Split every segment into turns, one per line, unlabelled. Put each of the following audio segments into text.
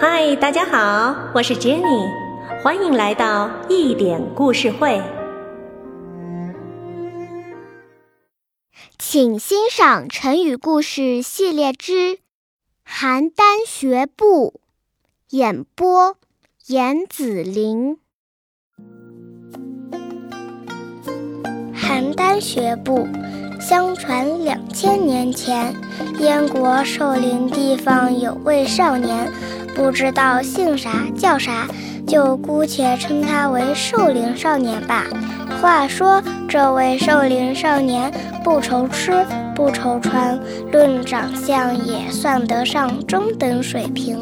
嗨，大家好，我是 Jenny，欢迎来到一点故事会。
请欣赏成语故事系列之《邯郸学步》，演播：严子陵。邯郸学步，相传两千年前，燕国寿陵地方有位少年。不知道姓啥叫啥，就姑且称他为寿龄少年吧。话说，这位寿龄少年不愁吃不愁穿，论长相也算得上中等水平。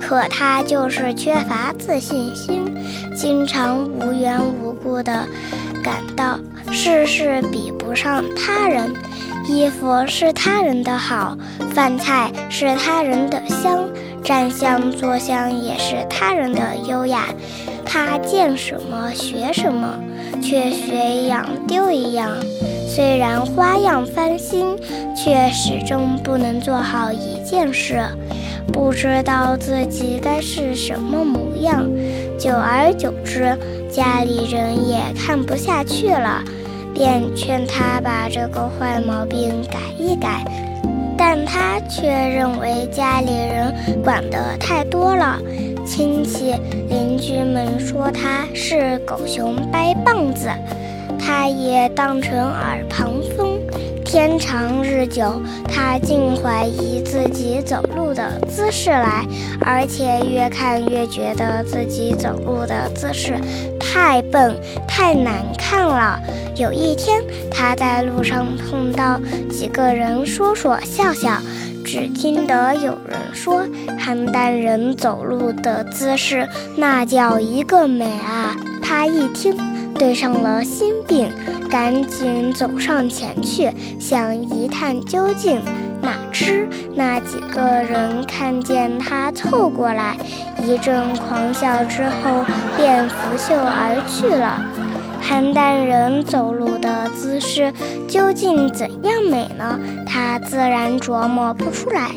可他就是缺乏自信心，经常无缘无故的感到事事比不上他人，衣服是他人的好，饭菜是他人的香。站相坐相也是他人的优雅，他见什么学什么，却学一样丢一样。虽然花样翻新，却始终不能做好一件事，不知道自己该是什么模样。久而久之，家里人也看不下去了，便劝他把这个坏毛病改一改。但他却认为家里人管得太多了，亲戚邻居们说他是狗熊掰棒子，他也当成耳旁风。天长日久，他竟怀疑自己走路的姿势来，而且越看越觉得自己走路的姿势太笨、太难看了。有一天，他在路上碰到几个人说说笑笑，只听得有人说：“邯郸人走路的姿势那叫一个美啊！”他一听，对上了心病，赶紧走上前去，想一探究竟。哪知那几个人看见他凑过来，一阵狂笑之后，便拂袖而去了。邯郸人走路的姿势究竟怎样美呢？他自然琢磨不出来。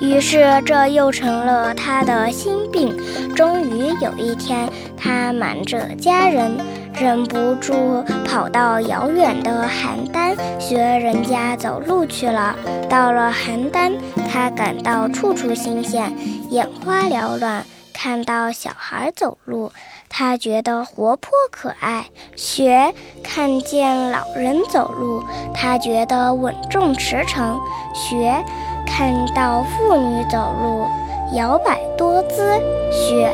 于是这又成了他的心病。终于有一天，他瞒着家人，忍不住跑到遥远的邯郸学人家走路去了。到了邯郸，他感到处处新鲜，眼花缭乱。看到小孩走路，他觉得活泼可爱；学看见老人走路，他觉得稳重驰骋；学看到妇女走路，摇摆多姿；学，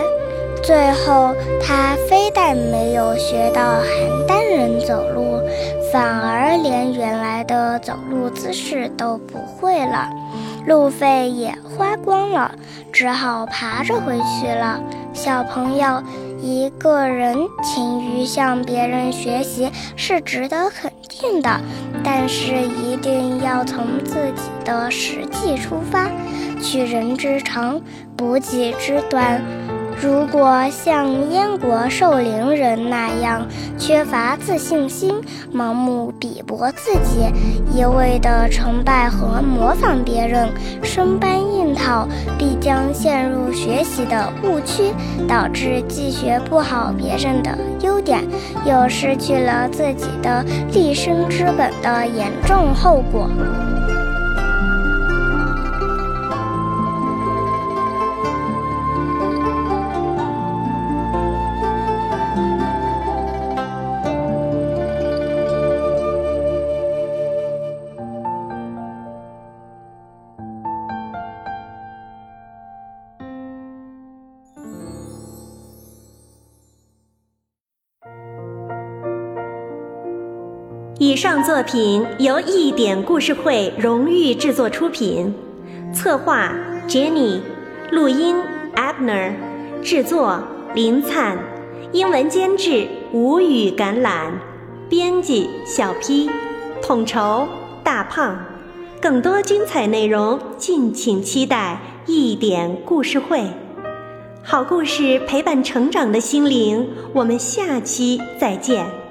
最后他非但没有学到邯郸人走路，反而连原来的走路姿势都不会了。路费也花光了，只好爬着回去了。小朋友，一个人勤于向别人学习是值得肯定的，但是一定要从自己的实际出发，取人之长，补己之短。如果像燕国寿陵人那样缺乏自信心，盲目比搏自己，一味的崇拜和模仿别人，生搬硬套，必将陷入学习的误区，导致既学不好别人的优点，又失去了自己的立身之本的严重后果。
以上作品由一点故事会荣誉制作出品，策划 Jenny，录音 Abner，制作林灿，英文监制吴语橄榄，编辑小 P，统筹大胖。更多精彩内容，敬请期待一点故事会。好故事陪伴成长的心灵，我们下期再见。